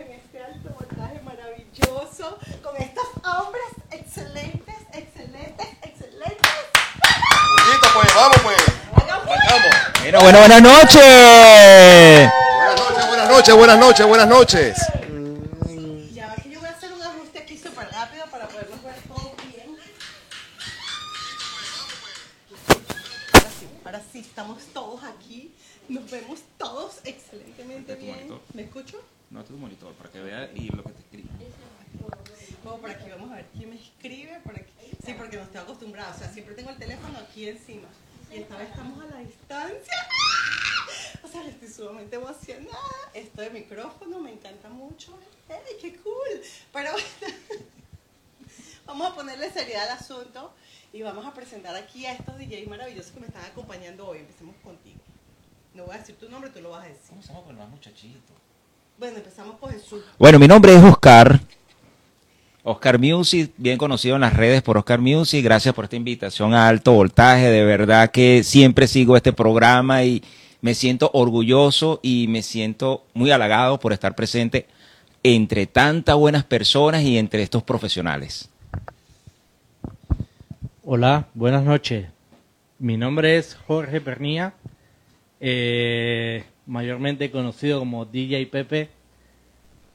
en este alto voltaje maravilloso con estos hombres excelentes, excelentes, excelentes. Listo, pues, vamos, pues. Oigan, pues, Vamos. Bueno, bueno, buenas noches. Buenas noches, buenas noches, buenas noches, buenas noches. No, tu monitor para que vea y lo que te escribe. Vamos por aquí, vamos a ver quién me escribe. Por aquí. Sí, porque no estoy acostumbrada. O sea, siempre tengo el teléfono aquí encima. Y esta vez estamos a la distancia. O sea, estoy sumamente emocionada. Esto de micrófono me encanta mucho. ¡Ey, qué cool! Pero vamos a ponerle seriedad al asunto y vamos a presentar aquí a estos DJs maravillosos que me están acompañando hoy. Empecemos contigo. No voy a decir tu nombre, tú lo vas a decir. ¿Cómo se llama con el más muchachito? Bueno, empezamos por Jesús. Bueno, mi nombre es Oscar. Oscar Music, bien conocido en las redes por Oscar Music. Gracias por esta invitación a alto voltaje. De verdad que siempre sigo este programa y me siento orgulloso y me siento muy halagado por estar presente entre tantas buenas personas y entre estos profesionales. Hola, buenas noches. Mi nombre es Jorge Pernía, eh, mayormente conocido como DJ Pepe,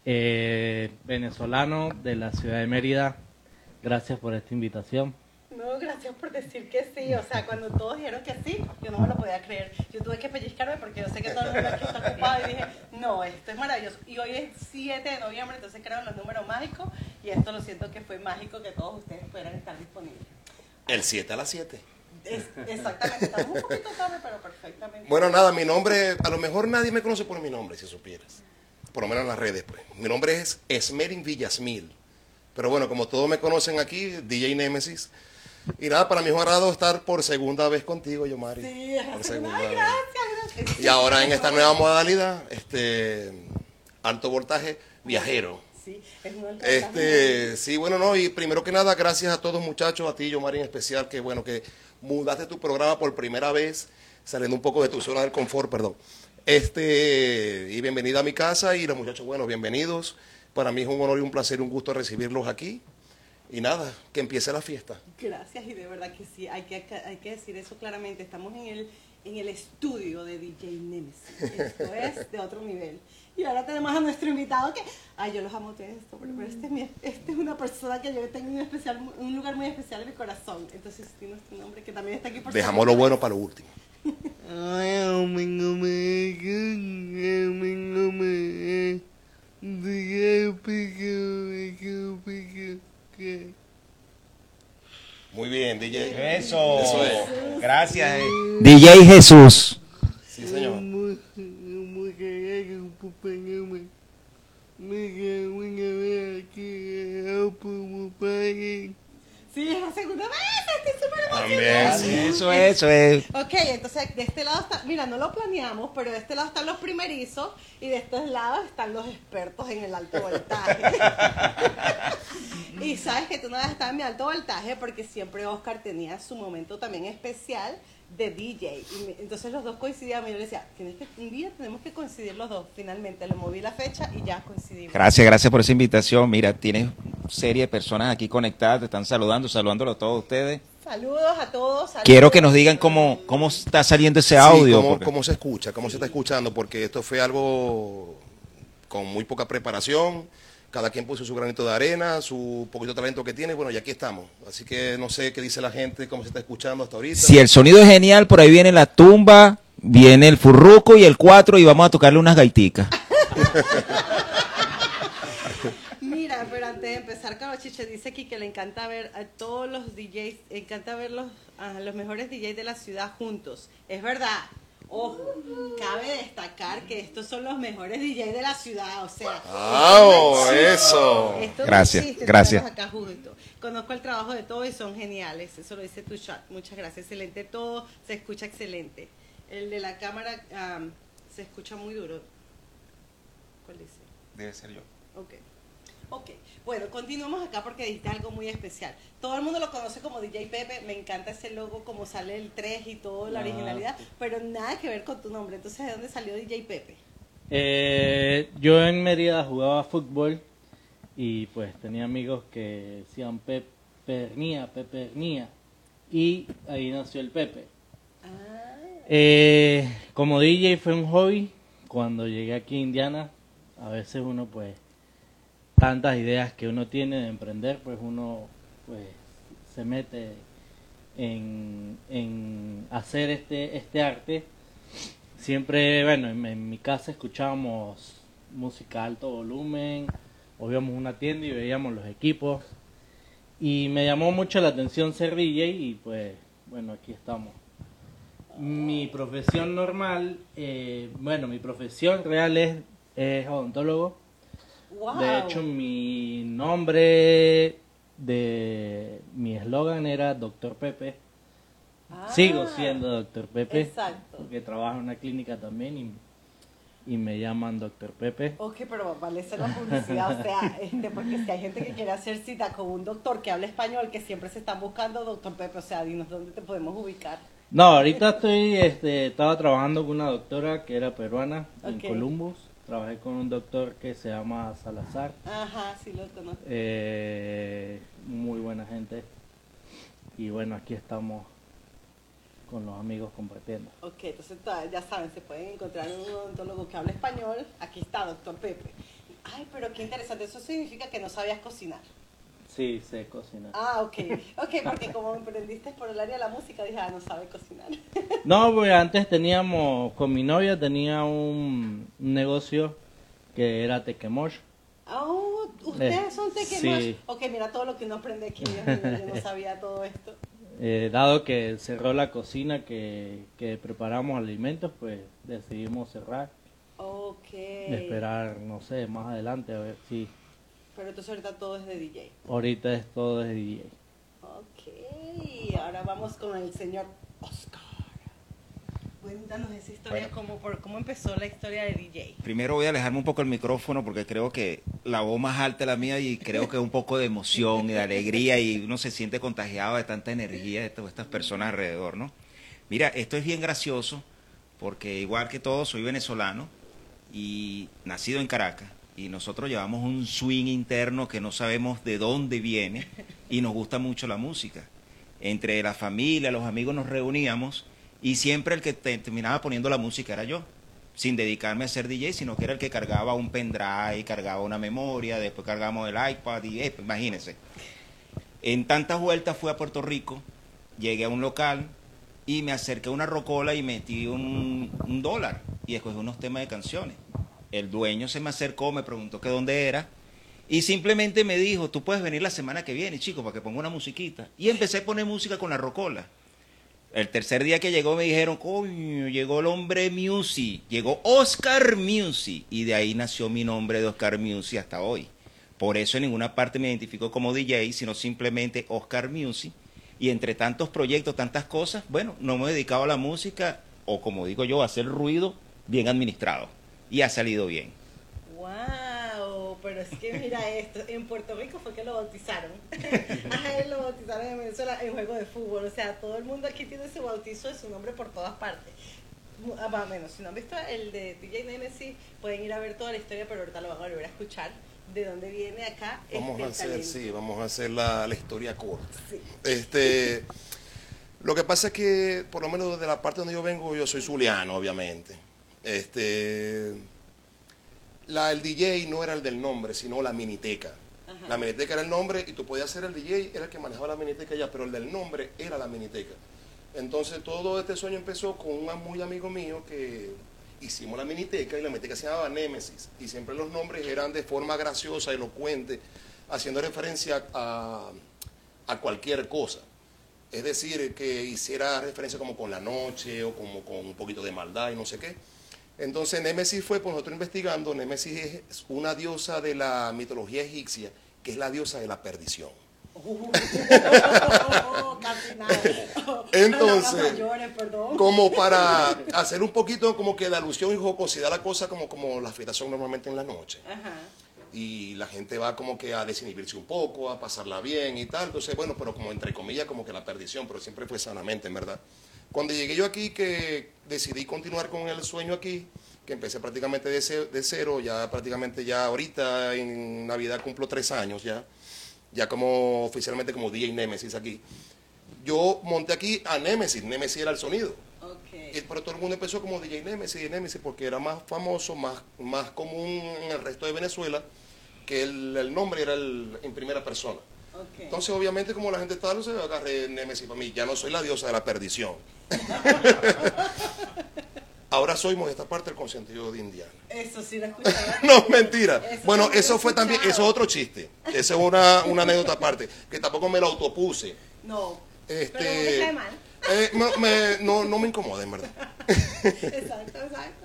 eh, venezolano de la ciudad de Mérida. Gracias por esta invitación. No, gracias por decir que sí. O sea, cuando todos dijeron que sí, yo no me lo podía creer. Yo tuve que pellizcarme porque yo sé que todo el mundo aquí está ocupado y dije, no, esto es maravilloso. Y hoy es 7 de noviembre, entonces crearon los números mágicos y esto lo siento que fue mágico que todos ustedes pudieran estar disponibles. El 7 a las 7. Es- exactamente, estamos un poquito tarde, pero perfectamente. Bueno, nada, mi nombre, a lo mejor nadie me conoce por mi nombre, si supieras. Por lo menos en las redes, pues. Mi nombre es Esmerin Villasmil. Pero bueno, como todos me conocen aquí, DJ Nemesis. Y nada, para mí es un agrado estar por segunda vez contigo, Yomari. Sí, Por segunda Ay, gracias, gracias. Y ahora en esta nueva modalidad, este alto voltaje viajero. Sí, es un alto Este, sí, bueno, no, y primero que nada, gracias a todos muchachos, a ti, Yomari en especial, que bueno, que mudaste tu programa por primera vez, saliendo un poco de tu zona del confort, perdón. Este, y bienvenida a mi casa, y los muchachos, bueno, bienvenidos. Para mí es un honor y un placer y un gusto recibirlos aquí. Y nada, que empiece la fiesta. Gracias, y de verdad que sí, hay que, hay que decir eso claramente. Estamos en el, en el estudio de DJ Nemesis. Esto es de otro nivel. Y ahora tenemos a nuestro invitado que, ay, yo los amo a ustedes, pero, pero este, es mi- este es una persona que yo tengo un, especial, un lugar muy especial en mi corazón. Entonces, sí, nuestro nombre, que también está aquí por Dejamos lo bueno para lo último. Muy bien, DJ. Eso. Eso es. Gracias. eh. DJ Jesús. Sí, señor. Sí, es la segunda vez, estoy súper emocionada. sí. Eso, eso es. Ok, entonces de este lado está, mira, no lo planeamos, pero de este lado están los primerizos y de estos lados están los expertos en el alto voltaje. y sabes que tú no vas a estar en mi alto voltaje porque siempre Oscar tenía su momento también especial de DJ. Y me- entonces los dos coincidíamos y yo le decía, Tienes que, un día tenemos que coincidir los dos. Finalmente le moví la fecha y ya coincidimos. Gracias, gracias por esa invitación. Mira, tienes serie de personas aquí conectadas, te están saludando, saludándolo a todos ustedes. Saludos a todos. saludos. Quiero que nos digan cómo, cómo está saliendo ese Sí, audio. cómo, porque- cómo se escucha, cómo se está escuchando, porque esto fue algo con muy poca preparación. Cada quien puso su granito de arena, su poquito talento que tiene. Bueno, y aquí estamos. Así que no sé qué dice la gente, cómo se está escuchando hasta ahorita. Si el sonido es genial, por ahí viene la tumba, viene el furruco y el cuatro y vamos a tocarle unas gaiticas. Mira, pero antes de empezar, Chiche dice aquí que le encanta ver a todos los DJs, encanta ver los, a los mejores DJs de la ciudad juntos. Es verdad. Ojo, cabe destacar que estos son los mejores DJs de la ciudad, o sea. Existe. Eso. Esto Gracias, existe, gracias. tenemos acá juntos. Conozco el trabajo de todos y son geniales. Eso lo dice tu chat. Muchas gracias. Excelente todo. Se escucha excelente. El de la cámara se escucha muy duro. ¿Cuál dice? Debe ser yo. Ok. Ok. Bueno, continuamos acá porque dijiste algo muy especial. Todo el mundo lo conoce como DJ Pepe. Me encanta ese logo, como sale el 3 y todo, la Ah, originalidad. Pero nada que ver con tu nombre. Entonces, ¿de dónde salió DJ Pepe? Eh, yo en Mérida jugaba fútbol y pues tenía amigos que decían Pepernía, Pepernía y ahí nació el Pepe. Ah, Eh, como DJ fue un hobby. Cuando llegué aquí a Indiana, a veces uno pues tantas ideas que uno tiene de emprender, pues uno pues se mete en, en hacer este este arte. Siempre, bueno, en, mi casa escuchábamos música alto volumen, o íbamos una tienda y veíamos los equipos. Y me llamó mucho la atención ser DJ y pues, bueno, aquí estamos. Mi profesión normal, eh, bueno, mi profesión real es, es odontólogo. Wow. De hecho, mi nombre de mi eslogan era Doctor Pepe. Ah, Sigo siendo Doctor Pepe. Exacto. Porque trabajo en una clínica también y, y me llaman Doctor Pepe. Ok, pero vale hacer la publicidad, o sea, este, porque si hay gente que quiere hacer cita con un doctor que habla español, que siempre se están buscando, doctor Pepe, o sea, dinos dónde te podemos ubicar. No, ahorita estoy, este, estaba trabajando con una doctora que era peruana en Columbus. Trabajé con un doctor que se llama Salazar. Ajá, sí lo conozco. Eh, muy buena gente. Y bueno, aquí estamos con los amigos compartiendo. Ok, entonces ya saben, se pueden encontrar un odontólogo que habla español. Aquí está, doctor Pepe. Ay, pero qué interesante, eso significa que no sabías cocinar. Sí, sé cocinar. Ah, ok, ok, porque como emprendiste por el área de la música, dije, ah, no sabe cocinar. No, pues antes teníamos, con mi novia tenía un, un negocio que era tequemosh. Oh, ustedes Eh, son tequemosh. sí. Ok, mira todo lo que uno aprende aquí, yo no sabía todo esto. Eh, dado que cerró la cocina que, que preparamos alimentos, pues decidimos cerrar. Ok. Esperar, no sé, más adelante a ver si Pero entonces ahorita todo es de DJ. ahorita es todo de DJ. Ok, ahora vamos con el señor Oscar. Cuéntanos esa historia, Bueno. cómo, por, cómo empezó la historia de DJ. Primero voy a alejarme un poco el micrófono porque creo que la voz más alta es la mía y creo que un poco de emoción y de alegría y uno se siente contagiado de tanta energía de todas estas personas alrededor, ¿no? Mira, esto es bien gracioso porque igual que todos soy venezolano y nacido en Caracas y nosotros llevamos un swing interno que no sabemos de dónde viene y nos gusta mucho la música. Entre la familia, los amigos nos reuníamos y siempre el que te- terminaba poniendo la música era yo sin dedicarme a ser DJ, sino que era el que cargaba un pendrive, cargaba una memoria, después cargamos el iPad y eh, imagínense. En tantas vueltas fui a Puerto Rico, llegué a un local y me acerqué a una rocola y metí un, un dólar y escogí unos temas de canciones. El dueño se me acercó, me preguntó que dónde era y simplemente me dijo, tú puedes venir la semana que viene, chico, para que ponga una musiquita. Y empecé a poner música con la rocola. El tercer día que llegó me dijeron, coño, llegó el hombre Music, llegó Oscar Music, y de ahí nació mi nombre de Oscar Music hasta hoy. Por eso en ninguna parte me identifico como DJ, sino simplemente Oscar Music. Y entre tantos proyectos, tantas cosas, bueno, no me he dedicado a la música, o como digo yo, a hacer ruido bien administrado. Y ha salido bien. Wow, pero es que mira esto, en Puerto Rico fue que lo bautizaron. A él lo bautizaron en Venezuela en juego de fútbol. O sea, todo el mundo aquí tiene su bautizo de su nombre por todas partes. Ah, Más o menos, si no han visto el de DJ Nemesis, pueden ir a ver toda la historia, pero ahorita lo van a volver a escuchar. De dónde viene acá Vamos este a hacer, talento. sí, vamos a hacer la, la historia corta. Sí. Este, lo que pasa es que, por lo menos de la parte donde yo vengo, yo soy zuliano, obviamente. Este, la, el DJ no era el del nombre, sino la miniteca. Ajá. La miniteca era el nombre y tú podías ser el DJ, era el que manejaba la miniteca ya, pero el del nombre era la miniteca. Entonces todo este sueño empezó con un muy amigo mío que hicimos la miniteca y la miniteca se llamaba Némesis y siempre los nombres eran de forma graciosa, elocuente, haciendo referencia a, a cualquier cosa. Es decir, que hiciera referencia como con la noche o como con un poquito de maldad y no sé qué. Entonces Némesis fue, por nosotros investigando, Némesis es una diosa de la mitología egipcia, que es la diosa de la perdición. Oh. Entonces. Como para hacer un poquito como que de alusión y jocosidad a la cosa, como, como las fiestas son normalmente en la noche. Ajá. Y la gente va como que a desinhibirse un poco, a pasarla bien y tal. Entonces, bueno, pero como entre comillas, como que la perdición, pero siempre fue sanamente, en verdad. Cuando llegué yo aquí, que decidí continuar con el sueño aquí, que empecé prácticamente de, ce- de cero, ya prácticamente ya ahorita en Navidad cumplo tres años ya, ya como oficialmente como DJ Nemesis aquí. Yo monté aquí a Nemesis, Nemesis era el sonido. Y, pero todo el mundo empezó como DJ Nemesis, Nemesis, porque era más famoso, más, más común en el resto de Venezuela, que el, el nombre era el- en primera persona. Entonces, obviamente, como la gente está, no se agarré Nemesis para mí. Ya no soy la diosa de la perdición. Ahora soy esta parte del consentido de Indiana. Eso sí lo escuchaba. No, mentira. Eso bueno, sí eso fue también, eso es otro chiste. Eso es una, una anécdota aparte, que tampoco me la autopuse. No. Este, Pero no me cae mal. eh, me- me- no, no me incomoda, en verdad. Exacto, exacto.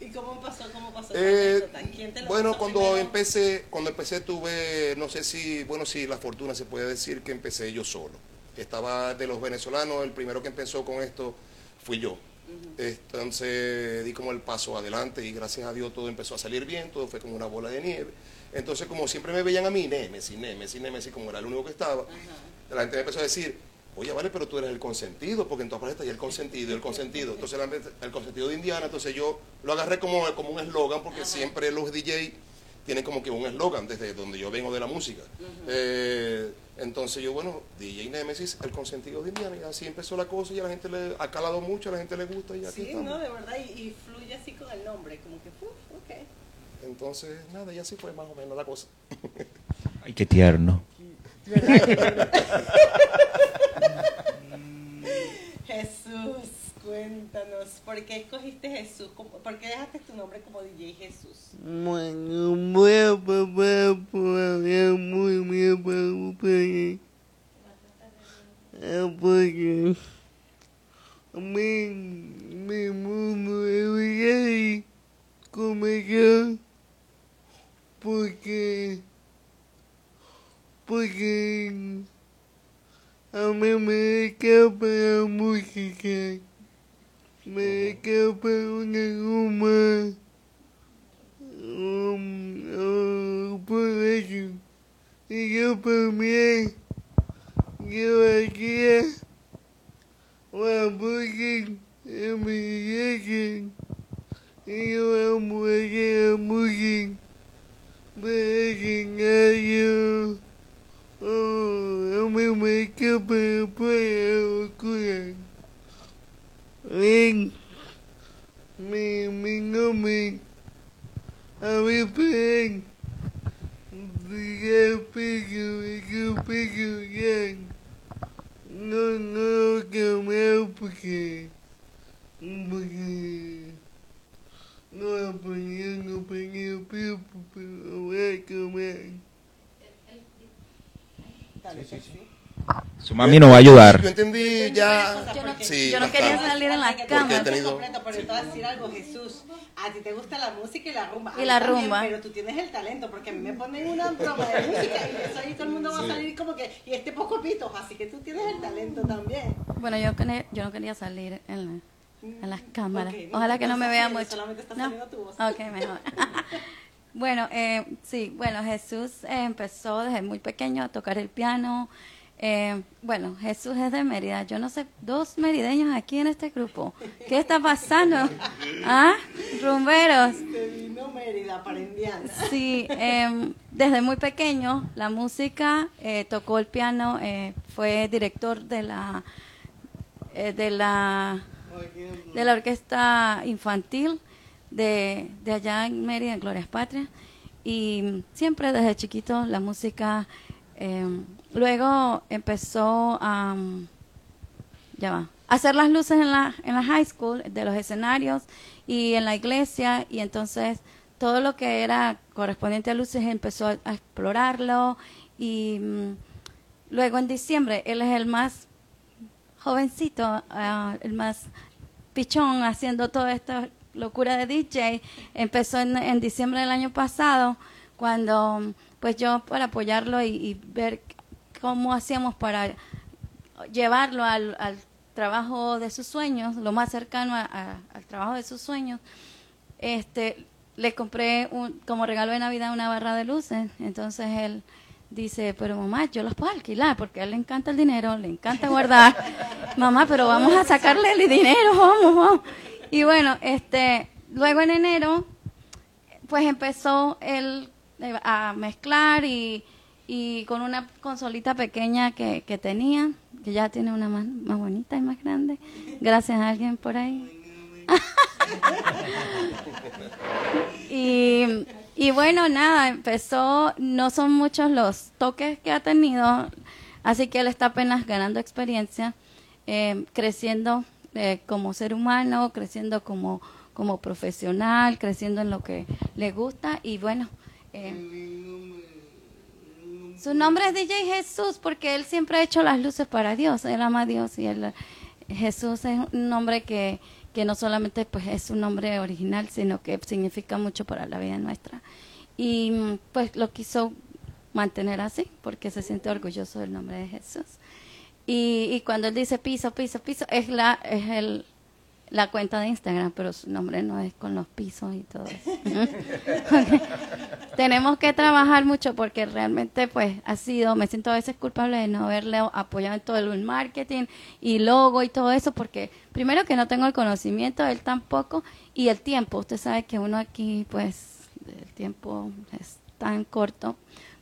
¿Y cómo pasó? ¿Cómo pasó? Eh, anécdota? ¿Quién te lo bueno, pasó cuando primero? empecé, cuando empecé tuve, no sé si, bueno, si la fortuna se puede decir que empecé yo solo. Estaba de los venezolanos, el primero que empezó con esto fui yo. Entonces di como el paso adelante y gracias a Dios todo empezó a salir bien, todo fue como una bola de nieve. Entonces como siempre me veían a mí, Nemesis, Nemesis, Nemesis, como era el único que estaba, la gente me empezó a decir, oye, vale, pero tú eres el consentido, porque en todas partes está ya el consentido, el consentido. Entonces el consentido de Indiana, entonces yo lo agarré como, como un eslogan, porque siempre los DJ tienen como que un eslogan desde donde yo vengo de la música. Eh, entonces yo, bueno, DJ Nemesis, el consentido de Indiana, y así empezó la cosa y a la gente le ha calado mucho, a la gente le gusta y aquí Sí, estamos. no, de verdad, y, y fluye así con el nombre, como que, uf, ok. Entonces, nada, y así fue más o menos la cosa. Ay, qué tierno. Jesús, cuéntanos, ¿por qué escogiste Jesús? ¿Cómo- ¿Por qué dejaste tu nombre como DJ Jesús? Bueno, voy a papá por hablar muy bien para ustedes. Ah, Porque a mí, mi mundo es gay como yo. Porque, porque a mí me escapa la música. Me escapa una goma. Um, oh, por eso, y yo también, yo aquí, voy a mi iglesia, y yo amo a música, pero yo, oh, a mí me escapa por la locura. Ven, mi, mi nombre. A mi pen. Diga pico, diga pico, ya. No, no lo cambié porque. Porque. No apañé, no apañé pipo, pero voy a comer. Dale, pues, sí. Su mami nos va a ayudar. Yo entendí ya. Yo no- sí, yo no quería salir en la cama. Porque he tenido- completo, pero te voy a decir algo, Jesús. A ti te gusta la música y la rumba. A Y la también, rumba. Pero tú tienes el talento, porque a mí me ponen una broma de música y eso ahí todo el mundo va a salir como que, y este poco pitos, así que tú tienes el talento también. Bueno, yo, yo no quería salir en, la- en las cámaras. Ok, no, Ojalá que no me saliendo, mucho. solamente está ¿No? saliendo tu voz. Ok, mejor. bueno, eh, sí, bueno, Jesús eh, empezó desde muy pequeño a tocar el piano. Eh, bueno, Jesús es de Mérida. Yo no sé, dos merideños aquí en este grupo. ¿Qué está pasando? ¿Ah? Rumberos. Vino Mérida. Sí, em, desde muy pequeño la música, eh, tocó el piano, eh, fue director de la eh, de la de la orquesta infantil de, de allá en Mérida, en Glorias Patria, y siempre desde chiquito la música. em, luego empezó a ya va, hacer las luces en la, en la high school, de los escenarios y en la iglesia, y entonces todo lo que era correspondiente a luces empezó a, explorarlo, y mm, luego en diciembre, él es el más jovencito, ah, el más pichón haciendo toda esta locura de DJ. Empezó en, en diciembre del año pasado, cuando pues yo para apoyarlo y, y ver cómo hacíamos para llevarlo al, al trabajo de sus sueños, lo más cercano a- a- al trabajo de sus sueños, este, le compré un, como regalo de Navidad una barra de luces. Entonces él dice, pero mamá, yo las puedo alquilar porque a él le encanta el dinero, le encanta guardar. mamá, pero vamos a sacarle el dinero, vamos, vamos. Y bueno, este, luego en enero, pues empezó él a mezclar y, y con una consolita pequeña que, que tenía, que ya tiene una más, más bonita y más grande, gracias a alguien por ahí. y, y bueno, nada, empezó, no son muchos los toques que ha tenido, así que él está apenas ganando experiencia, eh, creciendo eh, como ser humano, creciendo como, como profesional, creciendo en lo que le gusta y bueno. eh, su nombre es DJ Jesús porque él siempre ha hecho las luces para Dios, él ama a Dios y él, Jesús es un nombre que, que no solamente pues es un nombre original, sino que significa mucho para la vida nuestra. Y pues lo quiso mantener así porque se siente orgulloso del nombre de Jesús. Y, y cuando él dice piso, piso, piso, es la es el la cuenta de Instagram, pero su nombre no es con los pisos y todo eso. Tenemos que trabajar mucho porque realmente pues ha sido, me siento a veces culpable de no haberle apoyado en todo el marketing y logo y todo eso porque primero que no tengo el conocimiento, él tampoco y el tiempo, usted sabe que uno aquí pues el tiempo es tan corto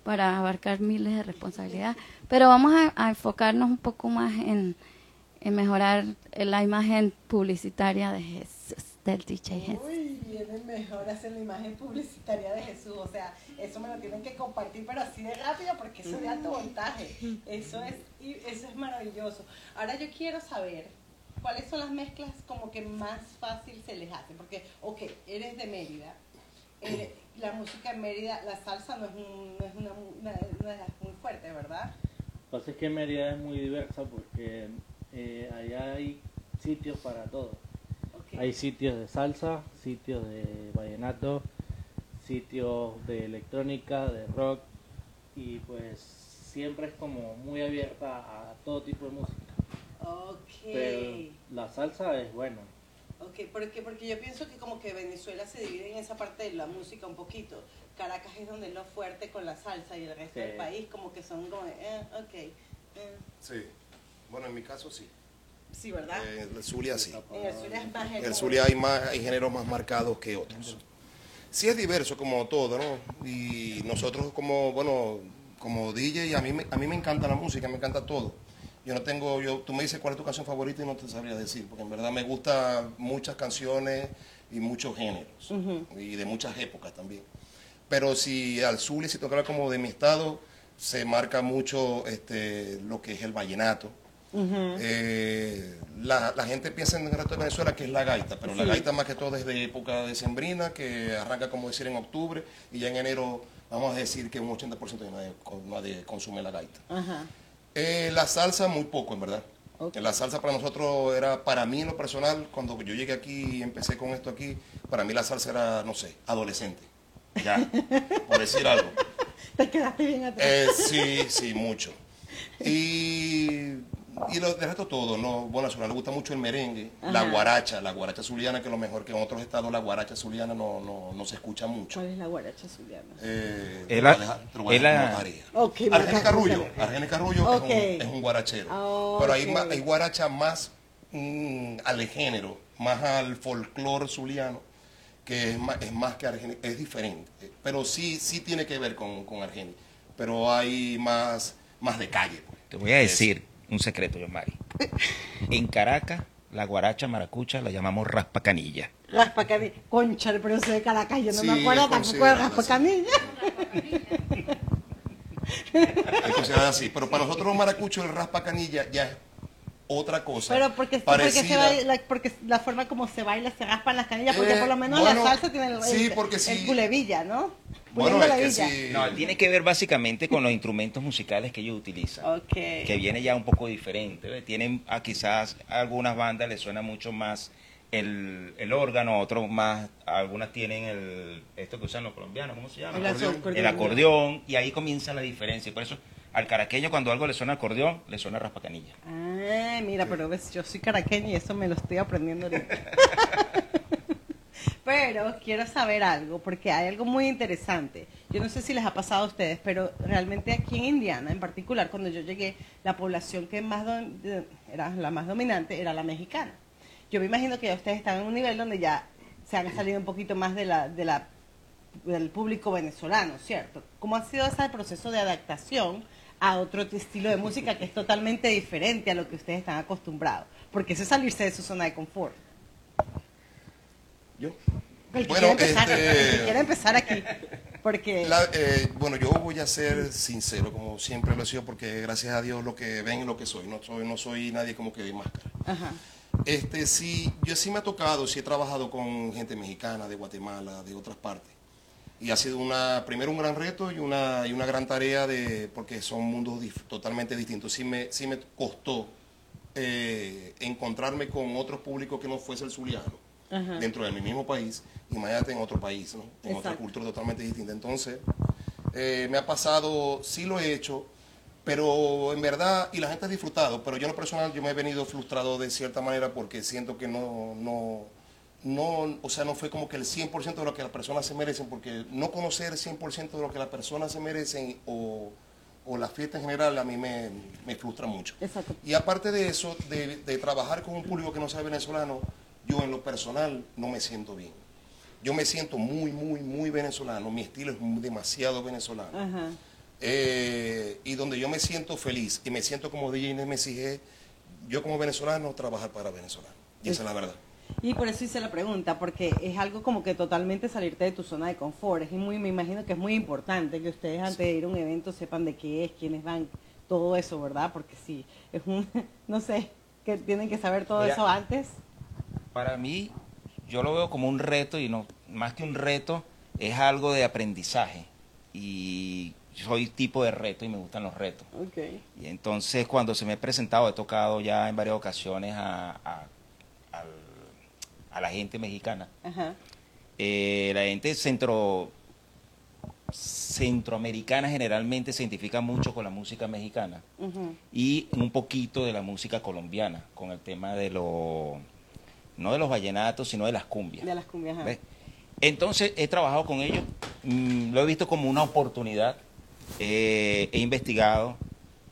para abarcar miles de responsabilidades, pero vamos a, a enfocarnos un poco más en, en mejorar la imagen publicitaria de Jesús, del DJ Jesús. Uy, viene mejor hacer la imagen publicitaria de Jesús. O sea, eso me lo tienen que compartir, pero así de rápido, porque eso es de alto voltaje. Eso es, eso es maravilloso. Ahora yo quiero saber cuáles son las mezclas como que más fácil se les hace. Porque, ok, eres de Mérida. Eh, la música en Mérida, la salsa no es, un- no es una, una- es muy fuerte, ¿verdad? Lo que pasa es que Mérida es muy diversa porque eh, allá hay sitios para todo. Hay sitios de salsa, sitios de vallenato, sitios de electrónica, de rock y pues siempre es como muy abierta a todo tipo de música. Ok. Pero la salsa es bueno. Ok, porque, porque yo pienso que como que Venezuela se divide en esa parte de la música un poquito. Caracas es donde es lo fuerte con la salsa y el resto Sí. del país como que son como, eh, ok. eh. Sí. Bueno, en mi caso sí. Sí, ¿verdad? Eh, En el Zulia sí. en el Zulia es más En el Zulia hay, más, hay géneros más marcados que otros. Sí es diverso como todo, ¿no? Y nosotros como, bueno, como DJ, a mí, me- a mí me encanta la música, me encanta todo. Yo no tengo, yo, tú me dices cuál es tu canción favorita y no te sabría decir, porque en verdad me gustan muchas canciones y muchos géneros, y de muchas épocas también. Pero si al Zulia, si tocara como de mi estado, se marca mucho este, lo que es el vallenato. Eh, la, la gente piensa en el resto de Venezuela que es la gaita, pero la gaita más que todo es de época decembrina, que arranca como decir en octubre, y ya en enero vamos a decir que un 80% de nadie, nadie consume la gaita. Eh, la salsa muy poco, en verdad. La salsa para nosotros era, para mí en lo personal, cuando yo llegué aquí y empecé con esto aquí, para mí la salsa era, no sé, adolescente. Ya, por decir algo. Te quedaste bien atrás. Eh, sí, sí, mucho. Y, y lo, de resto todo, ¿no? Bueno, a le gusta mucho el merengue, la guaracha, la guaracha zuliana, que lo mejor que en otros estados la guaracha zuliana no, no, no se escucha mucho. ¿Cuál es la guaracha zuliana? Eh, voy a dejar- te lo voy a es dejar la- como tarea. Ok, Argenis Marca, Carrullo. Argenis Carrullo es, un, es un guarachero. Ah, Pero hay, ok. ma- hay guaracha más mm, al género, más al folclore zuliano, que es más, es más que Argenis, es diferente. Pero sí, sí tiene que ver con, con Argenis. Pero hay más, más de calle. pues. Te voy a decir un secreto, yo Mari. En Caracas, la guaracha maracucha la llamamos raspacanilla. Raspa canilla. Concha, el proceso de Caracas, yo no Sí, me acuerdo tampoco de considerada raspa así. canilla. Es así. Pero para nosotros los maracuchos el raspa canilla ya es otra cosa. Pero porque, porque, se baila- porque la forma como se baila, se raspan las canillas, porque Eh, por lo menos bueno, la salsa tiene el, sí, el- porque el sí. culebilla, ¿no? Bueno, es que sí. No, tiene que ver básicamente con los instrumentos musicales que ellos utilizan. Ok. Que viene ya un poco diferente. Tienen a quizás a algunas bandas les suena mucho más el, el órgano, otros más, algunas tienen el esto que usan los colombianos, ¿cómo se llama? El acordeón. El acordeón, y ahí comienza la diferencia. Y por eso al caraqueño cuando algo le suena acordeón, le suena raspacanilla. Ah, mira, pero ves, yo soy caraqueña y eso me lo estoy aprendiendo ahorita. pero quiero saber algo, porque hay algo muy interesante. Yo no sé si les ha pasado a ustedes, pero realmente aquí en Indiana, en particular, cuando yo llegué, la población que más era la más dominante era la mexicana. Yo me imagino que ya ustedes están en un nivel donde ya se han salido un poquito más de la, de la, del público venezolano, ¿cierto? ¿Cómo ha sido ese proceso de adaptación a otro estilo de música que es totalmente diferente a lo que ustedes están acostumbrados? Porque eso es salirse de su zona de confort. Yo. El que, Bueno, quiere, empezar, este- el que quiere empezar aquí. Porque... La- eh, bueno, yo voy a ser sincero, como siempre lo he sido, porque gracias a Dios lo que ven es lo que soy. No soy, no soy nadie como que de máscara. Ajá. Este, sí, yo sí me ha tocado, sí he trabajado con gente mexicana, de Guatemala, de otras partes. Y ha sido una, primero un gran reto y una, y una gran tarea de, porque son mundos dif- totalmente distintos. Sí me, sí me costó eh, encontrarme con otros públicos que no fuese el zuliano Ajá. dentro de mi mismo país, imagínate en otro país, ¿no? en otra cultura totalmente distinta. Entonces, eh, me ha pasado, sí lo he hecho, pero en verdad, y la gente ha disfrutado, pero yo en lo personal yo me he venido frustrado de cierta manera porque siento que no, no, no, o sea, no fue como que el 100% de lo que las personas se merecen, porque no conocer el 100% de lo que las personas se merecen o, o la fiesta en general a mí me, me frustra mucho. Exacto. Y aparte de eso, de, de trabajar con un público que no sea venezolano, yo en lo personal no me siento bien. Yo me siento muy, muy, muy venezolano. Mi estilo es demasiado venezolano. Ajá. Eh, y donde yo me siento feliz y me siento como DJ Nemesis es, yo como venezolano, trabajar para venezolanos. Y esa es la verdad. Y por eso hice la pregunta, porque es algo como que totalmente salirte de tu zona de confort. Es muy, me imagino que es muy importante que ustedes antes de ir a un evento sepan de qué es, quiénes van, todo eso, ¿verdad? Porque sí, es un, no sé, que tienen que saber todo Mira. eso antes. Para mí, yo lo veo como un reto y no más que un reto, es algo de aprendizaje. Y soy tipo de reto y me gustan los retos. Ok. Y entonces cuando se me he presentado, he tocado ya en varias ocasiones a, a- al- a la gente mexicana. Ajá. Eh, la gente centro centroamericana generalmente se identifica mucho con la música mexicana Ujú. y un poquito de la música colombiana, con el tema de los, no de los vallenatos, sino de las cumbias. De las cumbias. ¿ves? Entonces he trabajado con ellos, mm, lo he visto como una oportunidad, eh, he investigado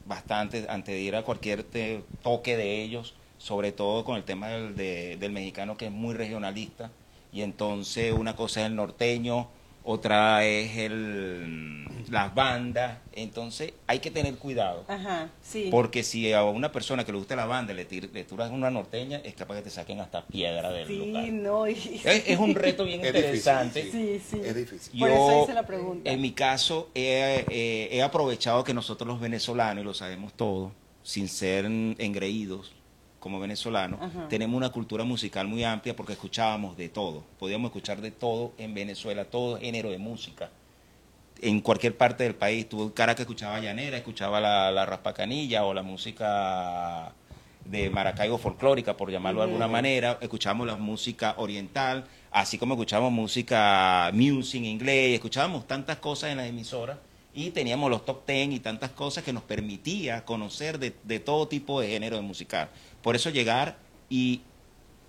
bastante antes de ir a cualquier te- toque de ellos, sobre todo con el tema del, de- del mexicano que es muy regionalista, y entonces una cosa es el norteño, otra es el, las bandas, entonces hay que tener cuidado. Ajá, sí. Porque si a una persona que le gusta la banda le, tir- le tiras una norteña, es capaz que te saquen hasta piedra del Sí, local. no. y- Es, es un reto bien Es difícil, interesante. sí. Sí, sí. Es difícil. Por eso hice la pregunta. En mi caso, he, eh, he aprovechado que nosotros los venezolanos, y lo sabemos todos, sin ser engreídos como venezolanos, Ajá. tenemos una cultura musical muy amplia porque escuchábamos de todo. Podíamos escuchar de todo en Venezuela, todo género de música. En cualquier parte del país. Tuve cara que escuchaba llanera, escuchaba la, la raspacanilla o la música de Maracaibo folclórica, por llamarlo de alguna manera. Escuchábamos la música oriental, así como escuchábamos música music en inglés, escuchábamos tantas cosas en las emisoras y teníamos los top ten y tantas cosas que nos permitía conocer de, de todo tipo de género de musical. Por eso llegar y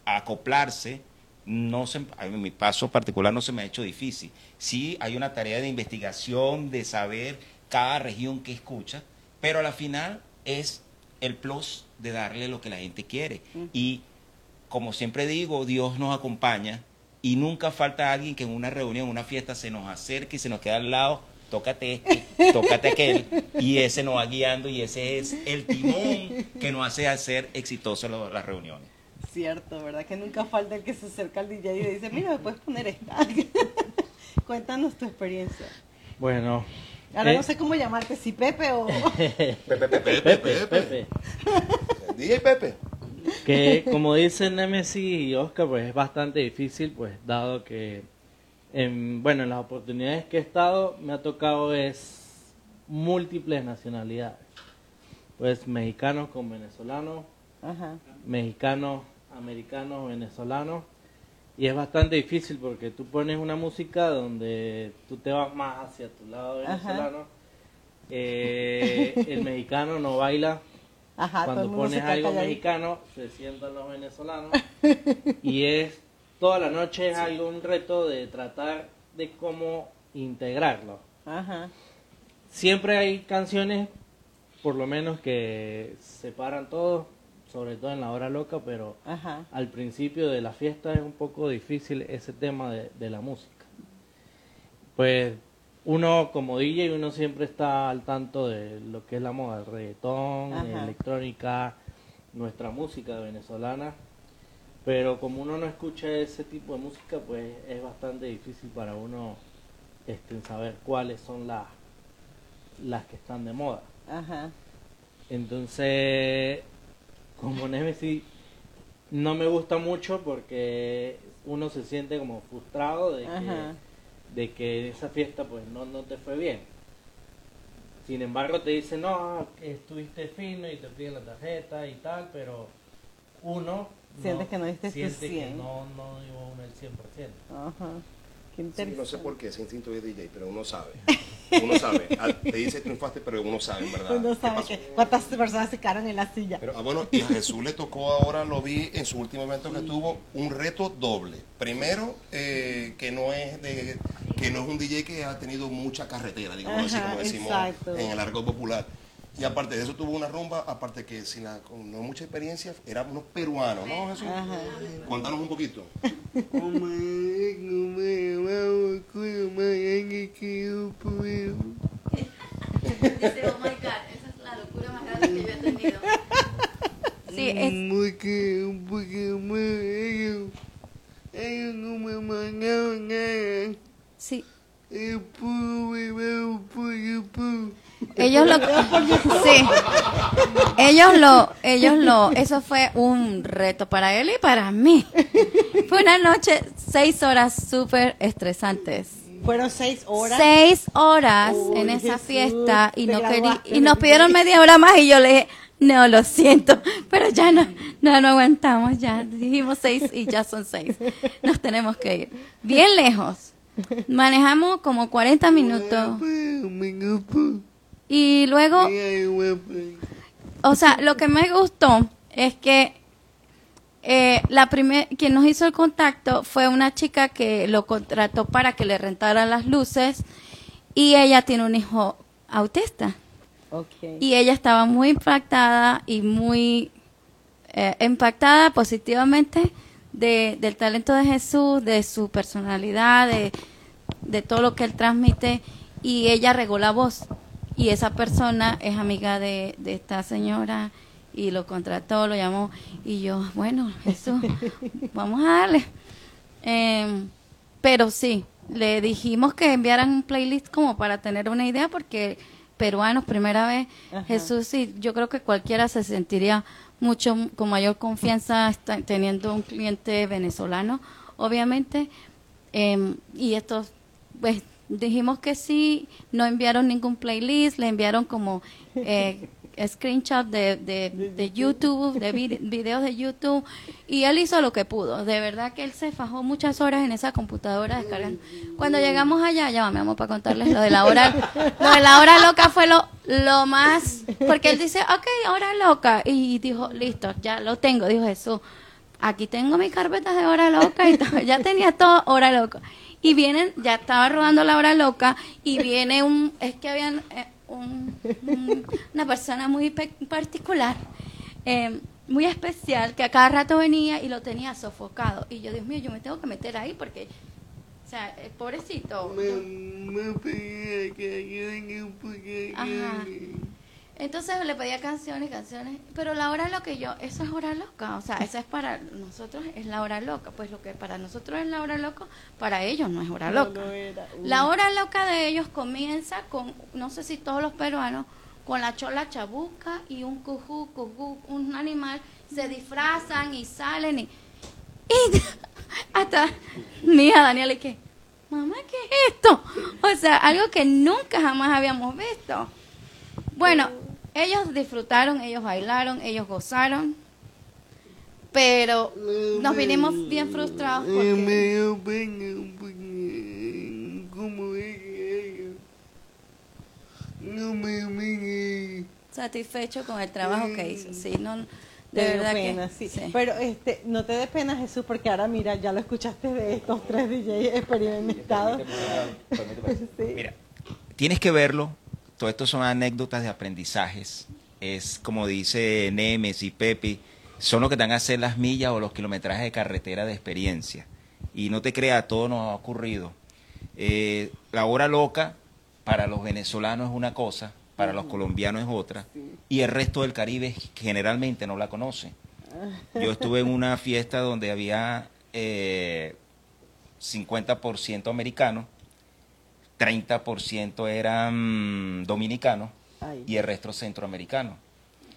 acoplarse, no se, en mi paso particular no se me ha hecho difícil. Sí hay una tarea de investigación, de saber cada región que escucha, pero a la final es el plus de darle lo que la gente quiere. Y como siempre digo, Dios nos acompaña y nunca falta alguien que en una reunión, en una fiesta, se nos acerque y se nos queda al lado, tócate este, tócate aquel, y ese nos va guiando y ese es el timón que nos hace hacer exitosas las reuniones. Cierto, ¿verdad? Que nunca falta el que se acerca al DJ y le dice, mira, me puedes poner esta. Cuéntanos tu experiencia. Bueno, Ahora eh, no sé cómo llamarte, si Pepe o... Pepe, Pepe, Pepe, Pepe. Pepe, DJ Pepe. que como dicen Nemesis y Oscar, pues es bastante difícil, pues dado que, en, bueno, en las oportunidades que he estado, me ha tocado es múltiples nacionalidades. Pues mexicanos con venezolanos, Ajá. mexicanos, americanos, venezolanos. Y es bastante difícil porque tú pones una música donde tú te vas más hacia tu lado venezolano. Eh, el mexicano no baila. Ajá, Cuando pones algo mexicano, se sientan los venezolanos. y es toda la noche es algo un reto de tratar de cómo integrarlo. Ajá. Siempre hay canciones, por lo menos, que separan todos. sobre todo en la hora loca, pero Ajá. al principio de la fiesta es un poco difícil ese tema de, de la música. Pues uno como DJ, uno siempre está al tanto de lo que es la moda, el reggaetón, Ajá. electrónica, nuestra música venezolana. Pero como uno no escucha ese tipo de música, pues es bastante difícil para uno este, saber cuáles son las, las que están de moda. Ajá. Entonces, como Nemesis no me gusta mucho porque uno se siente como frustrado de Ajá. que, de que esa fiesta pues no, no te fue bien. Sin embargo te dicen, no, estuviste fino y te piden la tarjeta y tal, pero uno Sientes que no diste tu siente que 100. no, no dio uno el 100%. Ajá. Qué Sí, interesante. no sé por qué ese instinto de DJ, pero uno sabe. Uno sabe. Ah, Te dice triunfaste, pero uno sabe, en verdad. Uno sabe que cuántas personas se quedaron en la silla. Pero, ah, bueno, y a Jesús le tocó ahora, lo vi en su último evento que tuvo, un reto doble. Primero, eh, que no es de, que no es un DJ que ha tenido mucha carretera, digamos así, como decimos exacto. en el argot popular. Y aparte de eso tuvo una rumba, aparte que sin la, con no mucha experiencia, eran unos peruanos, ¿no, Jesús? Ajá. Cuéntanos un poquito. Dice, oh my God, esa es la locura más grande que yo he tenido. Sí, es, sí. Ellos lo, sí, ellos lo, ellos lo, eso fue un reto para él y para mí. Fue una noche, seis horas súper estresantes. Fueron seis horas. Seis horas Uy, en esa Jesús, fiesta y no quería, graduaste y nos pidieron media hora más y yo le dije, no, lo siento, pero ya no, no, no aguantamos, ya dijimos seis y ya son seis. Nos tenemos que ir. Bien lejos. Manejamos como 40 minutos y luego o sea, lo que me gustó es que eh, la primer, quien nos hizo el contacto fue una chica que lo contrató para que le rentara las luces y ella tiene un hijo autista. Y ella estaba muy impactada y muy eh, impactada positivamente de, del talento de Jesús, de su personalidad, de, de todo lo que él transmite. Y ella regó la voz y esa persona es amiga de, de esta señora y lo contrató, lo llamó y yo, bueno, Jesús, vamos a darle. Em, pero sí, le dijimos que enviaran un playlist como para tener una idea porque peruanos, primera vez, Ajá. Jesús, y yo creo que cualquiera se sentiría mucho con mayor confianza teniendo un cliente venezolano, obviamente. Em, y estos, pues dijimos que sí, no enviaron ningún playlist, le enviaron como eh, screenshot de, de, de YouTube, de vide- videos de YouTube, y él hizo lo que pudo. De verdad que él se fajó muchas horas en esa computadora descargando. Cuando llegamos allá, ya vamos para contarles lo de la hora, lo de la hora loca fue lo, lo más, porque él dice, ok, hora loca, y dijo, listo, ya lo tengo, dijo Jesús. Aquí tengo mis carpetas de hora loca y todo, ya tenía todo hora loca. Y vienen, ya estaba rodando la hora loca y viene un, es que habían eh, un- un- una persona muy pe- particular, eh, muy especial, que a cada rato venía y lo tenía sofocado. Y yo, Dios mío, yo me tengo que meter ahí porque, o sea, el pobrecito. Ajá. Entonces le pedía canciones, canciones, pero la hora loca y yo, eso es hora loca, o sea, esa es para nosotros, es la hora loca, pues lo que para nosotros es la hora loca, para ellos no es hora No, loca. no era. Uy. La hora loca de ellos comienza con, no sé si todos los peruanos, con la chola chabuca y un cujú, cujú, un animal, se disfrazan y salen y, y hasta mi hija Daniela y que, mamá, ¿qué es esto? O sea, algo que nunca jamás habíamos visto. Bueno, ellos disfrutaron, ellos bailaron, ellos gozaron, pero nos vinimos bien frustrados porque pena porque satisfecho con el trabajo que hizo. Sí, no, de Te verdad pena, que sí. sí. Pero este, no te dé pena, Jesús, porque ahora mira, ya lo escuchaste de estos tres DJs experimentados. Sí. Mira, tienes que verlo. Todo esto son anécdotas de aprendizajes. Es como dice Nemes y Pepe, son los que dan a hacer las millas o los kilometrajes de carretera de experiencia. Y no te creas, todo nos ha ocurrido. Eh, la hora loca para los venezolanos es una cosa, para los colombianos es otra, y el resto del Caribe generalmente no la conoce. Yo estuve en una fiesta donde había eh, 50% americanos, 30% eran dominicanos Ay. y el resto centroamericanos.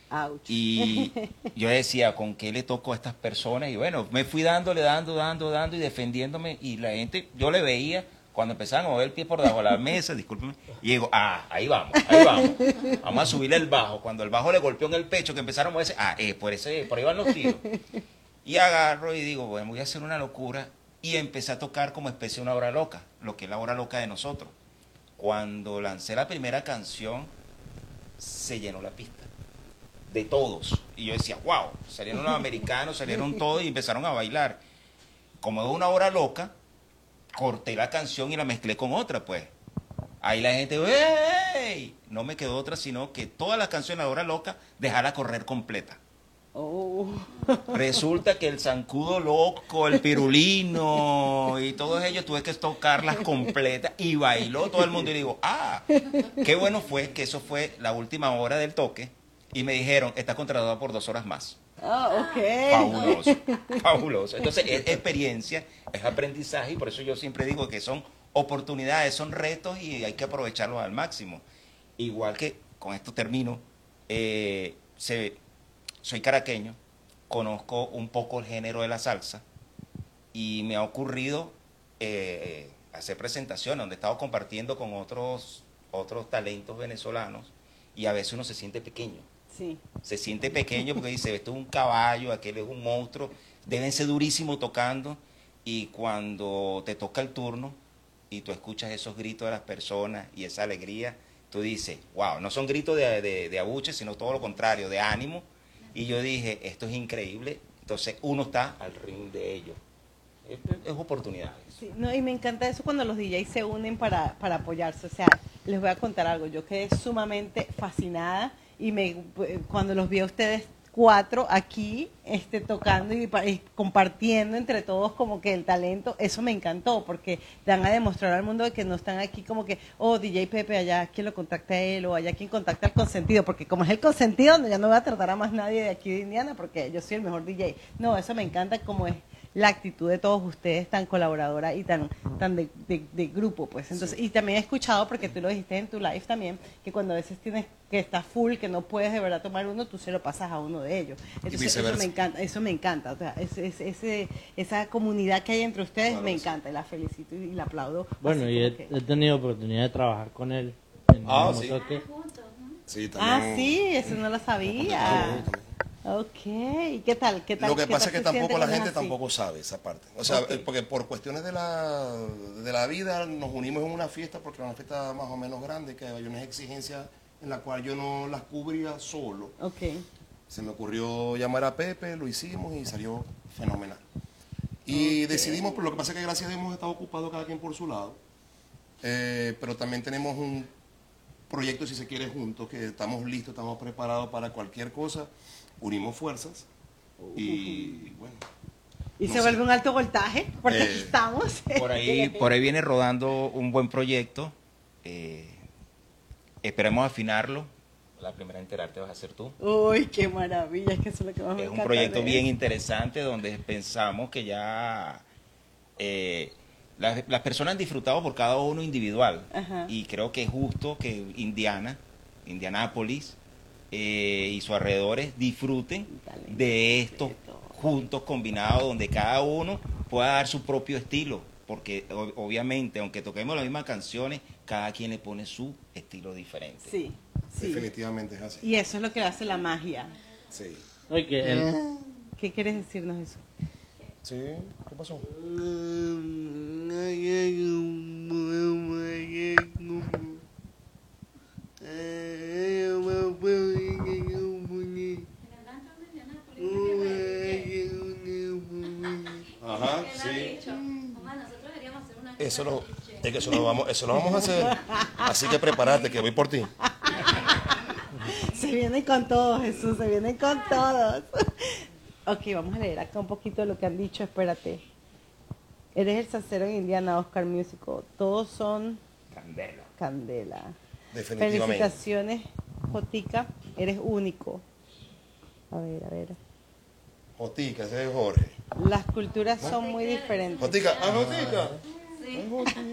Ouch. Y yo decía, ¿con qué le tocó a estas personas? Y bueno, me fui dándole, dando, dando, dando y defendiéndome. Y la gente, yo le veía cuando empezaban a mover el pie por debajo de la mesa, discúlpeme. Y digo, ah, ahí vamos, ahí vamos. Vamos a subirle el bajo. Cuando el bajo le golpeó en el pecho, que empezaron a moverse, ah, eh, por, ese, por ahí van los tiros. Y agarro y digo, bueno, voy a hacer una locura. Y empecé a tocar como especie de una hora loca, lo que es la hora loca de nosotros. Cuando lancé la primera canción, se llenó la pista de todos. Y yo decía, wow, salieron los americanos, salieron todos y empezaron a bailar. Como es una hora loca, corté la canción y la mezclé con otra, pues. Ahí la gente, ¡ey! No me quedó otra, sino que todas las canciones de la hora loca, dejarla correr completa. Oh. Resulta que el zancudo loco, el pirulino y todos ellos tuve que tocarlas completas y bailó todo el mundo y digo, ah, qué bueno fue que eso fue la última hora del toque y me dijeron, está contratado por dos horas más. Ah, ok. Fabuloso, fabuloso. Entonces es experiencia, es aprendizaje y por eso yo siempre digo que son oportunidades, son retos y hay que aprovecharlos al máximo. Igual que, con esto termino, eh, se- soy caraqueño, conozco un poco el género de la salsa y me ha ocurrido eh, hacer presentaciones donde he estado compartiendo con otros, otros talentos venezolanos y a veces uno se siente pequeño Sí. se siente pequeño porque dice, esto es un caballo, aquel es un monstruo, deben ser durísimos tocando y cuando te toca el turno y tú escuchas esos gritos de las personas y esa alegría, tú dices, wow, no son gritos de, de, de abuche, sino todo lo contrario, de ánimo. Y yo dije, esto es increíble, entonces uno está al ring de ellos. Es, es oportunidades. Sí, no, y me encanta eso cuando los DJs se unen para, para apoyarse. O sea, les voy a contar algo. Yo quedé sumamente fascinada y me cuando los vi a ustedes cuatro aquí este tocando y, y compartiendo entre todos como que el talento, eso me encantó porque dan a demostrar al mundo de que no están aquí como que, oh, DJ Pepe, allá quien lo contacta a él o allá quien contacta al consentido, porque como es el consentido, ya no voy a tratar a más nadie de aquí de Indiana porque yo soy el mejor DJ. No, eso me encanta como es la actitud de todos ustedes tan colaboradora y tan tan de, de- de grupo pues. Entonces y también he escuchado porque tú lo dijiste en tu live también que cuando a veces tienes que estar full que no puedes de verdad tomar uno tú se lo pasas a uno de ellos. Entonces eso me encanta eso me encanta o sea ese, ese- ese- esa comunidad que hay entre ustedes Claro me encanta y la felicito y la aplaudo Bueno, y he, como que- he tenido oportunidad de trabajar con él en Ah, el sí. ah sí eso no lo sabía Ok, ¿y qué tal? ¿Qué tal? Lo que pasa es que tampoco la gente así? tampoco sabe esa parte. O sea, porque por cuestiones de la, de la vida nos unimos en una fiesta, porque era una fiesta más o menos grande, que hay unas exigencias en la cual yo no las cubría solo. Ok, Se me ocurrió llamar a Pepe, lo hicimos y salió fenomenal. Y decidimos, pero lo que pasa es que gracias a Dios hemos estado ocupados cada quien por su lado, Eh, pero también tenemos un proyecto, si se quiere, juntos, que estamos listos, estamos preparados para cualquier cosa, unimos fuerzas y bueno. y No se sé. vuelve un alto voltaje porque Eh, aquí estamos Por ahí, por ahí viene rodando un buen proyecto. eh, esperemos afinarlo. La primera en enterarte vas a ser tú. Uy, qué maravilla, es que eso es lo que más me Es un proyecto bien interesante donde pensamos que ya eh, las, las personas han disfrutado por cada uno individual. Ajá. Y creo que es justo que Indiana, Indianápolis eh, y sus alrededores disfruten de esto juntos, combinados, donde cada uno pueda dar su propio estilo. Porque o- obviamente, aunque toquemos las mismas canciones, cada quien le pone su estilo diferente. Sí, sí. Definitivamente es así. Y eso es lo que hace la magia. Sí. ¿Qué quieres decirnos eso? Sí, ¿qué pasó? Ajá, sí. Eso lo, es que eso lo vamos, eso lo vamos a hacer. Así que prepárate, que voy por ti. Se vienen con todos, Jesús, se vienen con todos. Ok, vamos a leer acá un poquito de lo que han dicho, espérate. Eres el salsero en Indiana, Oscar Musical. Todos son Candela. candela. Definitivamente. Felicitaciones, Jotica. Eres único. A ver, a ver. Jotica, ese es Jorge. Las culturas son muy diferentes. Jotica, ah, Jotica.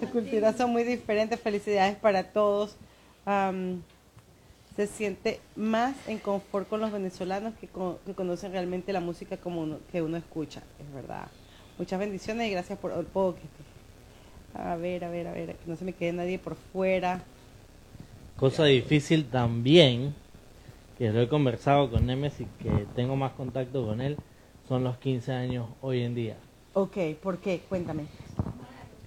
Las culturas son muy diferentes. Felicidades para todos. Am, se siente más en confort con los venezolanos que, con- que conocen realmente la música como uno, que uno escucha. Es verdad. Muchas bendiciones y gracias por el podcast. A ver, a ver, a ver. Que no se me quede nadie por fuera. Cosa difícil también, que lo he conversado con Nemes y que tengo más contacto con él, son los 15 años hoy en día. Ok, ¿por qué? Cuéntame. Ah,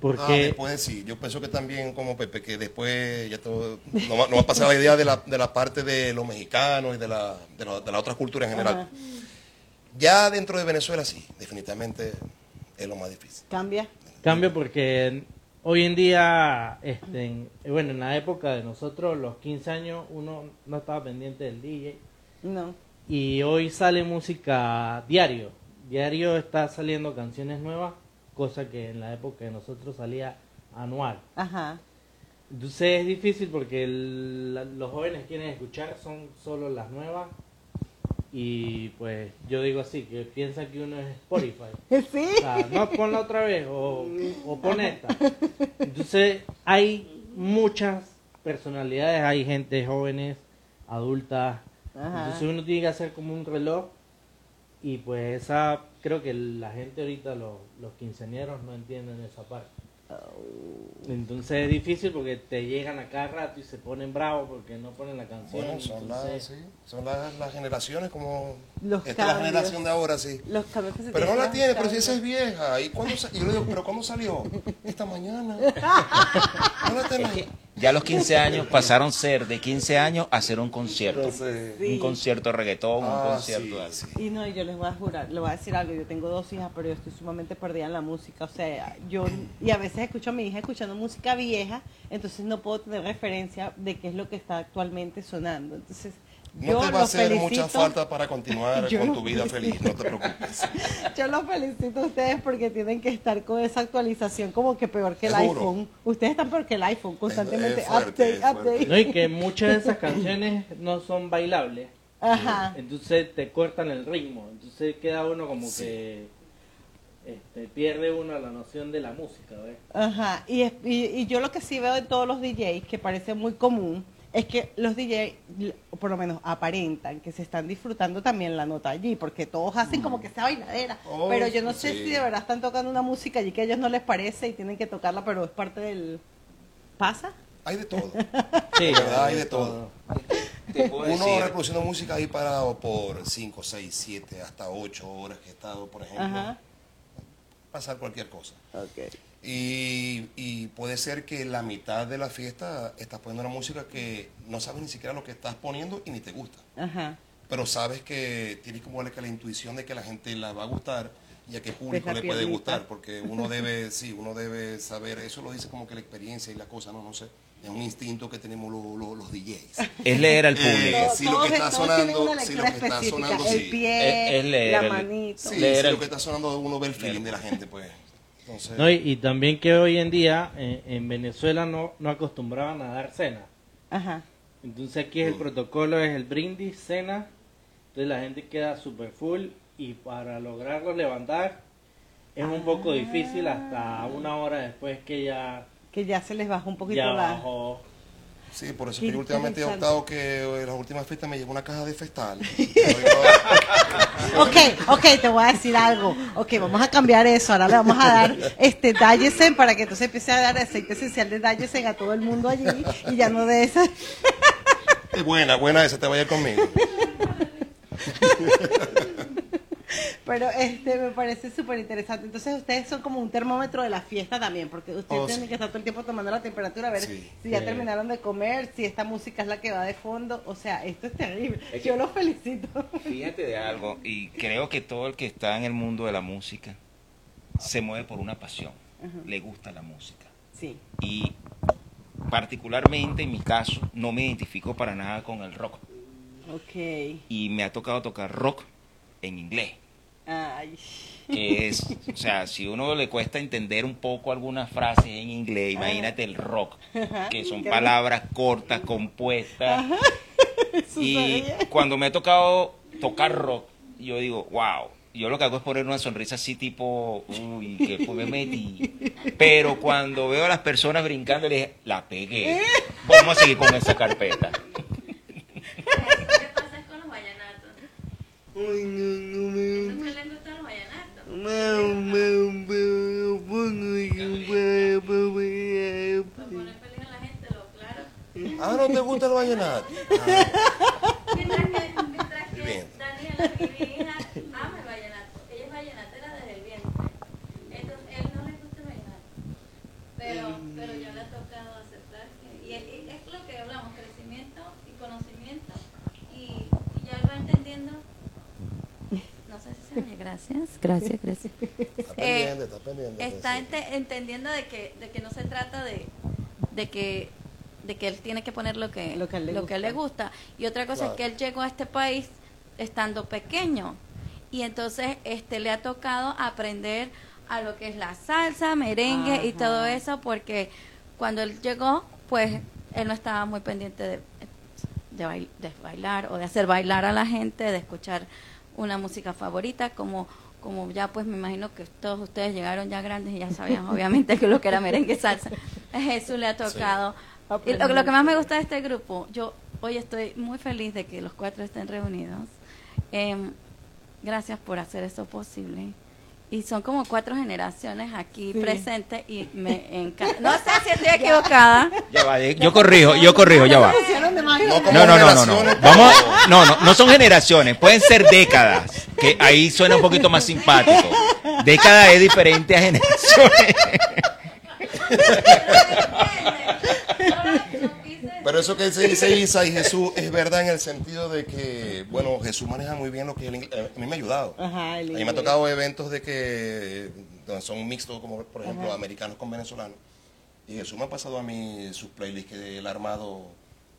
Porque después sí, yo pienso que también como Pepe, que después ya todo, no, va- no va a pasar la idea de la, de la parte de los mexicanos y de la, de, la, de la otra cultura en general. Ajá. Ya dentro de Venezuela sí, definitivamente es lo más difícil. ¿Cambia? Cambio porque hoy en día, este, en- bueno, en la época de nosotros, los 15 años, uno no estaba pendiente del DJ. No. Y hoy sale música diario. Diario está saliendo canciones nuevas, cosa que en la época de nosotros salía anual. Ajá. Entonces es difícil porque el- los jóvenes quieren escuchar son solo las nuevas y pues yo digo así, que piensan que uno es Spotify. Sí. O sea, no, ponla otra vez o, o pon esta. Entonces hay muchas personalidades, hay gente jóvenes, adultas. Ajá. Entonces uno tiene que hacer como un reloj y pues esa, creo que la gente ahorita, los, los quinceañeros no entienden esa parte. Entonces es difícil porque te llegan a cada rato y se ponen bravos porque no ponen la canción. Bueno, son, las, sí, son las, las generaciones como... Los esta es la generación de ahora, sí. Los cambios que se Pero no la tiene, pero si esa es vieja. ¿Y cuándo sa- y yo le digo, ¿pero cuándo salió? Esta mañana. No la tenés. Ya los 15 años pasaron a ser de 15 años a ser un concierto. Entonces, Un concierto de reggaetón, un ah, concierto sí, de sí. Y no, y yo les voy a jurar, les voy a decir algo, yo tengo dos hijas, pero yo estoy sumamente perdida en la música, o sea, yo, y a veces escucho a mi hija escuchando música vieja, entonces no puedo tener referencia de qué es lo que está actualmente sonando, entonces No yo te va a hacer felicito, mucha falta para continuar Yo con tu vida feliz, no te preocupes. yo los felicito a ustedes porque tienen que estar con esa actualización como que peor que el Seguro. iPhone, ustedes están peor que el iPhone, constantemente es fuerte, update, es fuerte. update. No, y que muchas de esas canciones no son bailables. Ajá, Entonces te cortan el ritmo. Entonces queda uno como que este, pierde uno la noción de la música. ¿ves? Ajá, y, es- y, y yo lo que sí veo de todos los DJs, que parece muy común, es que los DJs, por lo menos aparentan que se están disfrutando también la nota allí, porque todos hacen como que esa bailadera, Oh, pero yo no sé sí. si de verdad están tocando una música allí que a ellos no les parece y tienen que tocarla, pero es parte del... ¿Pasa? Hay de todo. Sí, De verdad, hay de todo. Uno decir, reproduciendo música ahí parado por 5, 6, 7, hasta 8 horas que he estado, por ejemplo. Ajá, Pasar cualquier cosa. ok. Y, y puede ser que la mitad de la fiesta estás poniendo una música que no sabes ni siquiera lo que estás poniendo y ni te gusta. Ajá, Pero sabes que tienes como que la intuición de que la gente la va a gustar y a qué público le puede gustar. Porque uno debe, sí, uno debe saber, eso lo dice como que la experiencia y la cosa, no, no sé. Es un instinto que tenemos los, los, los DJs. es leer al Eh, público. sí, lo que está sonando, sí, lo que está sonando, el sí. pie, Es- es leer la manito. Sí, Leer el- lo que está sonando uno ve el feeling de la gente, pues. Entonces, No, y, y también que hoy en día eh, en Venezuela no, no acostumbraban a dar cena. Ajá, Entonces aquí es el protocolo, es el brindis, cena. Entonces la gente queda super full y para lograrlo levantar es un poco difícil hasta una hora después que ya, que ya se les baja un poquito ya la... bajó. sí, por eso Qué que yo últimamente he optado que en las últimas fiestas me llegó una caja de festal. Ok, ok, te voy a decir algo. Ok, vamos a cambiar eso. Ahora le vamos a dar este Dayesen para que entonces empiece a dar aceite esencial de Dayesen a todo el mundo allí y ya no de esa. Es buena, buena esa, te vaya conmigo. Pero este me parece súper interesante. Entonces ustedes son como un termómetro de la fiesta también, porque ustedes Oh, tienen sí. que estar todo el tiempo tomando la temperatura, a ver Sí. si ya terminaron de comer, si esta música es la que va de fondo. O sea, esto es terrible. Es que- Yo los felicito. Fíjate de algo, y creo que todo el que está en el mundo de la música se mueve por una pasión, le gusta la música. Sí. Y particularmente en mi caso, no me identifico para nada con el rock. Ok. y me ha tocado tocar rock en inglés. Ay. Que es, o sea, si uno le cuesta entender un poco algunas frases en inglés, imagínate el rock, que son Qué palabras cortas, compuestas. Y cuando me ha tocado tocar rock, yo digo, wow. Yo lo que hago es poner una sonrisa así tipo, uy, que pues me metí. Pero cuando veo a las personas brincando, le dije, la pegué. Vamos a seguir con esa carpeta. y me- me- me- Para poner feliz a la gente, lo claro. Ah, ¿no te gusta el vallenato? Mientras que, mientras que Bien. Daniela, mi hija, ama el vallenato. Ella es vallenatera desde el vientre. Entonces, él no le gusta el vallenato. Pero, pero ya le ha tocado aceptar que... Y es, y es lo que hablamos, crecimiento y conocimiento. Y, y ya él va entendiendo... No sé si se oye. Gracias, gracias. Está Eh, pendiente, está pendiente. está sí. ente- entendiendo de que, de que no se trata de, de que de que él tiene que poner lo que, Lo que a él le lo que a él le gusta. Y otra cosa Claro. es que él llegó a este país estando pequeño. Y entonces este le ha tocado aprender a lo que es la salsa, merengue y todo eso, porque cuando él llegó, pues él no estaba muy pendiente de, de, bail- de bailar o de hacer bailar a la gente, de escuchar una música favorita, como como ya pues me imagino que todos ustedes llegaron ya grandes y ya sabían obviamente que lo que era merengue salsa. A Jesús le ha tocado. Y lo, lo que más me gusta de este grupo, yo hoy estoy muy feliz de que los cuatro estén reunidos. Em, gracias por hacer eso posible. Y son como cuatro generaciones aquí Sí. presentes y me encanta. No sé si estoy equivocada. Ya va, eh, yo corrijo, yo corrijo, ya va. No, No, no, no, no, Vamos, no, no, no son generaciones, pueden ser décadas, que ahí suena un poquito más simpático. Década es diferente a generaciones. Pero eso que se dice Isa y Jesús es verdad en el sentido de que, bueno, Jesús maneja muy bien lo que es el inglés. A mí me ha ayudado. Ajá, el A mí me ha tocado eventos de que donde son mixtos, como por ejemplo Ajá. americanos con venezolanos. Y Jesús me ha pasado a mí sus playlists que él ha armado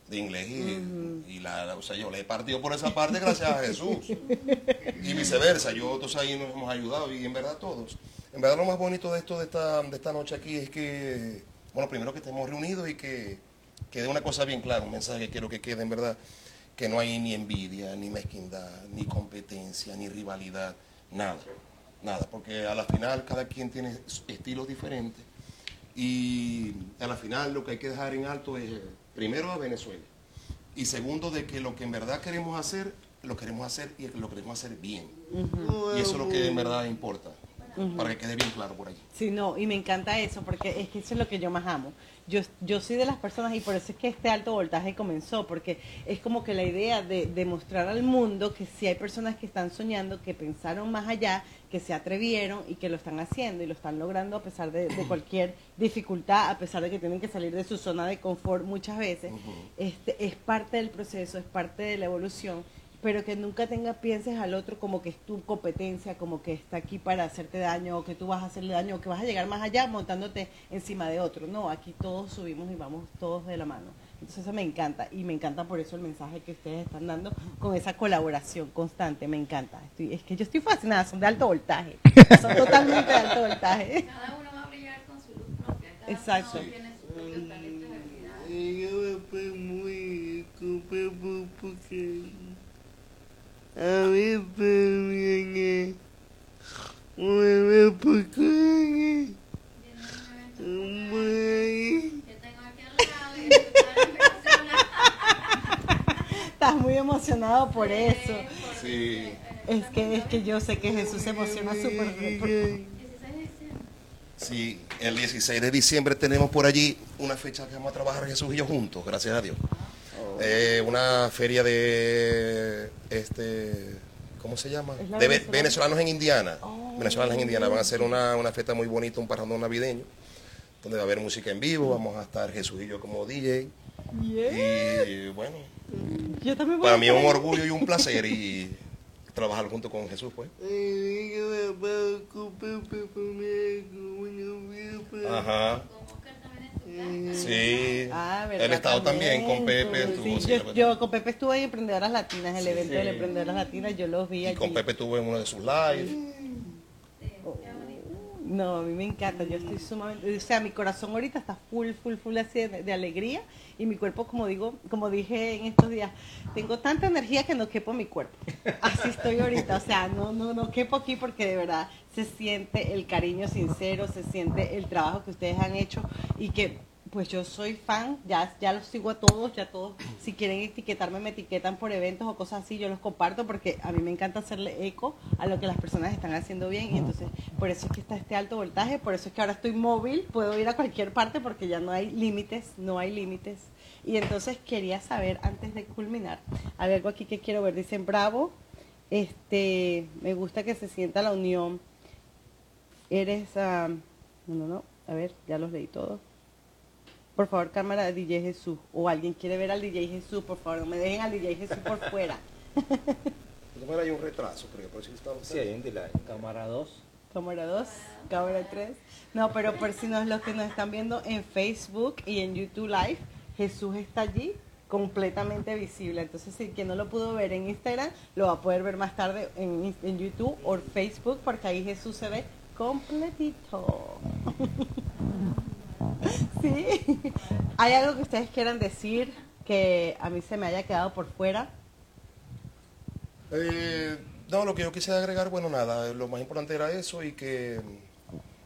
de inglés y, y la, la- o sea, yo le he partido por esa parte gracias a Jesús. Y viceversa, yo todos ahí nos hemos ayudado y en verdad todos. En verdad lo más bonito de esto de esta, de esta noche aquí es que, bueno, primero que estemos reunidos y que quede una cosa bien clara, un mensaje que quiero que quede en verdad, que no hay ni envidia, ni mezquindad, ni competencia, ni rivalidad, nada, nada, porque a la final cada quien tiene estilos diferentes y a la final lo que hay que dejar en alto es, primero, a Venezuela. Y segundo, de que lo que en verdad queremos hacer, lo queremos hacer y lo queremos hacer bien. Y eso es lo que en verdad importa, para que quede bien claro por ahí. Sí, no, y me encanta eso, porque es que eso es lo que yo más amo. Yo, yo soy de las personas, y por eso es que este alto voltaje comenzó, porque es como que la idea de, de mostrar al mundo que si hay personas que están soñando, que pensaron más allá, que se atrevieron y que lo están haciendo y lo están logrando a pesar de, de cualquier dificultad, a pesar de que tienen que salir de su zona de confort muchas veces, este, es parte del proceso, es parte de la evolución pero que nunca tenga pienses al otro como que es tu competencia, como que está aquí para hacerte daño, o que tú vas a hacerle daño, o que vas a llegar más allá montándote encima de otro. No, aquí todos subimos y vamos todos de la mano. Entonces eso me encanta, y me encanta por eso el mensaje que ustedes están dando con esa colaboración constante, me encanta. Estoy, es que yo estoy fascinada, son de alto voltaje, son totalmente de alto voltaje. Cada uno va a brillar con su luz propia. Cada Exacto. uno tiene sus propios talentos y habilidades. Y yo me fui muy porque a mí me viene una pequeña muy Yo tengo aquí al lado y escuchar mi emocionada. Estás muy emocionado por eso. Sí. Es que, es que yo sé que Jesús se emociona súper. por- 16 de diciembre. Sí, el 16 de diciembre tenemos por allí una fecha que vamos a trabajar Jesús y yo juntos, gracias a Dios. Eh, una feria de, este, ¿cómo se llama? ¿Es la De venezolana? venezolanos en Indiana. Oh. Venezolanos en Indiana van a hacer una, una fiesta muy bonita, un parrandón navideño, donde va a haber música en vivo, vamos a estar Jesús y yo como DJ. Yeah. Y bueno, Yo también voy para a mí es un orgullo y un placer y trabajar junto con Jesús, pues. Vida para- Ajá. Estuvo. Sí. Ah, ¿verdad? Él estado también con Pepe. Estuvo, sí, yo, con Pepe estuve en Emprendedoras Latinas, el evento Sí. de Emprendedoras Latinas, yo los vi y allí. con Pepe estuvo en uno de sus lives. No, a mí me encanta, yo estoy sumamente, o sea, mi corazón ahorita está full, full, full así de, alegría y mi cuerpo, como digo, como dije en estos días, tengo tanta energía que no quepo mi cuerpo. Así estoy ahorita, o sea, no, no, no quepo aquí porque de verdad se siente el cariño sincero, se siente el trabajo que ustedes han hecho y que pues yo soy fan, ya, ya los sigo a todos, ya todos, si quieren etiquetarme, me etiquetan por eventos o cosas así, yo los comparto porque a mí me encanta hacerle eco a lo que las personas están haciendo bien y entonces por eso es que está este alto voltaje, por eso es que ahora estoy móvil, puedo ir a cualquier parte porque ya no hay límites, no hay límites. Y entonces quería saber, antes de culminar, hay algo aquí que quiero ver, dicen bravo, este, me gusta que se sienta la unión, eres, ah, no, no, no, a ver, ya los leí todos. Por favor, cámara de DJ Jesús. O alguien quiere ver al DJ Jesús, por favor, no me dejen al DJ Jesús por fuera. No hay un retraso, creo, por eso estamos. Sí, hay un delay. Cámara 2. Cámara 2, cámara 3. No, pero por si no los que nos están viendo en Facebook y en YouTube Live, Jesús está allí completamente visible. Entonces, si quien no lo pudo ver en Instagram, lo va a poder ver más tarde en, en YouTube o Facebook, porque ahí Jesús se ve completito. sí. ¿Hay algo que ustedes quieran decir que a mí se me haya quedado por fuera? Eh, no, lo que yo quise agregar, bueno, nada, lo más importante era eso y que